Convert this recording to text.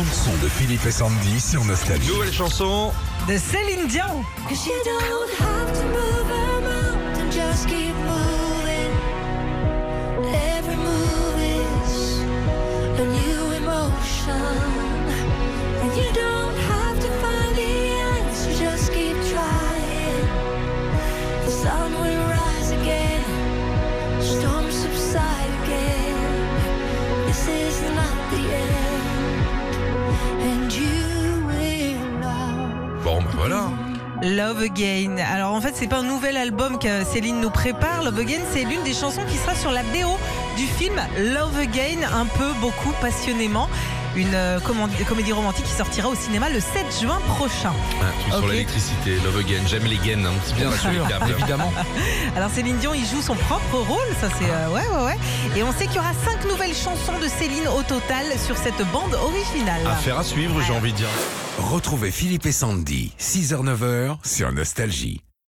bande son de Philippe et Sandy sur Nostalgie. Nouvelle chanson. De Céline Dion. Cause you don't have to move a mountain, just keep moving. Every move is a new emotion. And you don't have to find the answer, just keep trying. The sun will rise again, storms subside again. This is not the end, Bon, ben voilà. Love Again. Alors en fait, c'est pas un nouvel album que Céline nous prépare. Love Again, c'est l'une des chansons qui sera sur la BO du film Love Again, un peu, beaucoup, passionnément. Une euh, commandi- comédie romantique qui sortira au cinéma le 7 juin prochain. Un truc sur l'électricité, Love Again. J'aime les gaines, un petit bien Sûr, évidemment. Alors Céline Dion, il joue son propre rôle, ça c'est euh, ouais ouais ouais. Et on sait qu'il y aura cinq nouvelles chansons de Céline au total sur cette bande originale. Affaire à suivre, j'ai envie de dire. Retrouvez Philippe et Sandy, 6h-9h sur Nostalgie.